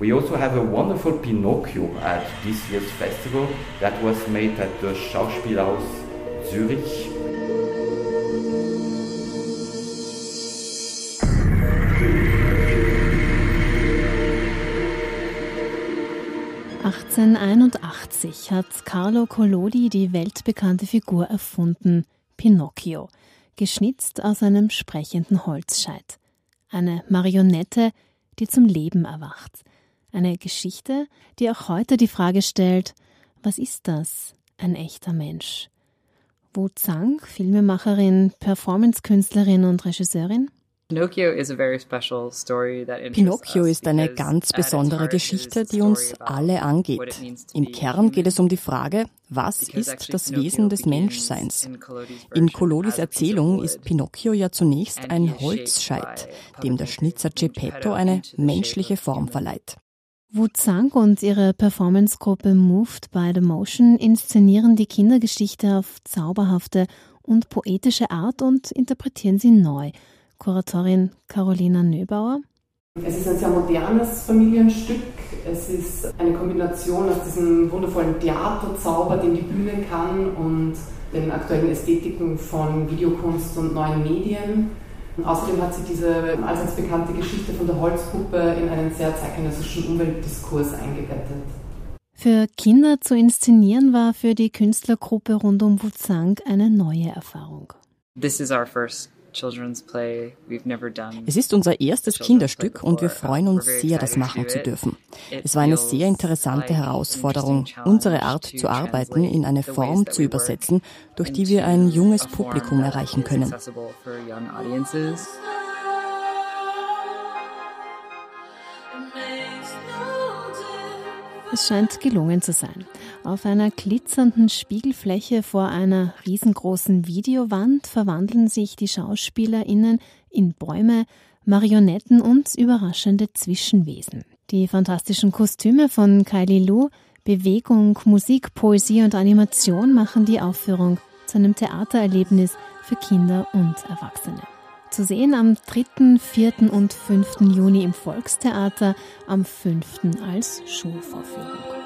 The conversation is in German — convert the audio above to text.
We also have a wonderful Pinocchio at this year's festival that was made at the Schauspielhaus Zürich. (1881) hat Carlo Collodi die weltbekannte Figur erfunden, Pinocchio, geschnitzt aus einem sprechenden Holzscheit. Eine Marionette, die zum Leben erwacht. Eine Geschichte, die auch heute die Frage stellt, was ist das, ein echter Mensch? Wu Zhang, Filmemacherin, Performancekünstlerin und Regisseurin, Pinocchio ist eine ganz besondere Geschichte, die uns alle angeht. Im Kern geht es um die Frage, was ist das Wesen des Menschseins? In Collodis Erzählung ist Pinocchio ja zunächst ein Holzscheit, dem der Schnitzer Geppetto eine menschliche Form verleiht. Wu Zhang und ihre Performancegruppe Moved by the Motion inszenieren die Kindergeschichte auf zauberhafte und poetische Art und interpretieren sie neu. Kuratorin Carolina Nöbauer. Es ist ein sehr modernes Familienstück. Es ist eine Kombination aus diesem wundervollen Theaterzauber, den die Bühne kann, und den aktuellen Ästhetiken von Videokunst und neuen Medien. Außerdem hat sie diese allseits bekannte Geschichte von der Holzpuppe in einen sehr zeitgenössischen Umweltdiskurs eingebettet. Für Kinder zu inszenieren war für die Künstlergruppe rund um Wuzang eine neue Erfahrung. This is our first es ist unser erstes Kinderstück und wir freuen uns sehr, das machen zu dürfen. Es war eine sehr interessante Herausforderung, unsere Art zu arbeiten in eine Form zu übersetzen, durch die wir ein junges Publikum erreichen können. Es scheint gelungen zu sein. Auf einer glitzernden Spiegelfläche vor einer riesengroßen Videowand verwandeln sich die SchauspielerInnen in Bäume, Marionetten und überraschende Zwischenwesen. Die fantastischen Kostüme von Kylie Lu, Bewegung, Musik, Poesie und Animation machen die Aufführung zu einem Theatererlebnis für Kinder und Erwachsene. Zu sehen am 3., 4. und 5. Juni im Volkstheater, am 5. als Schulvorführung.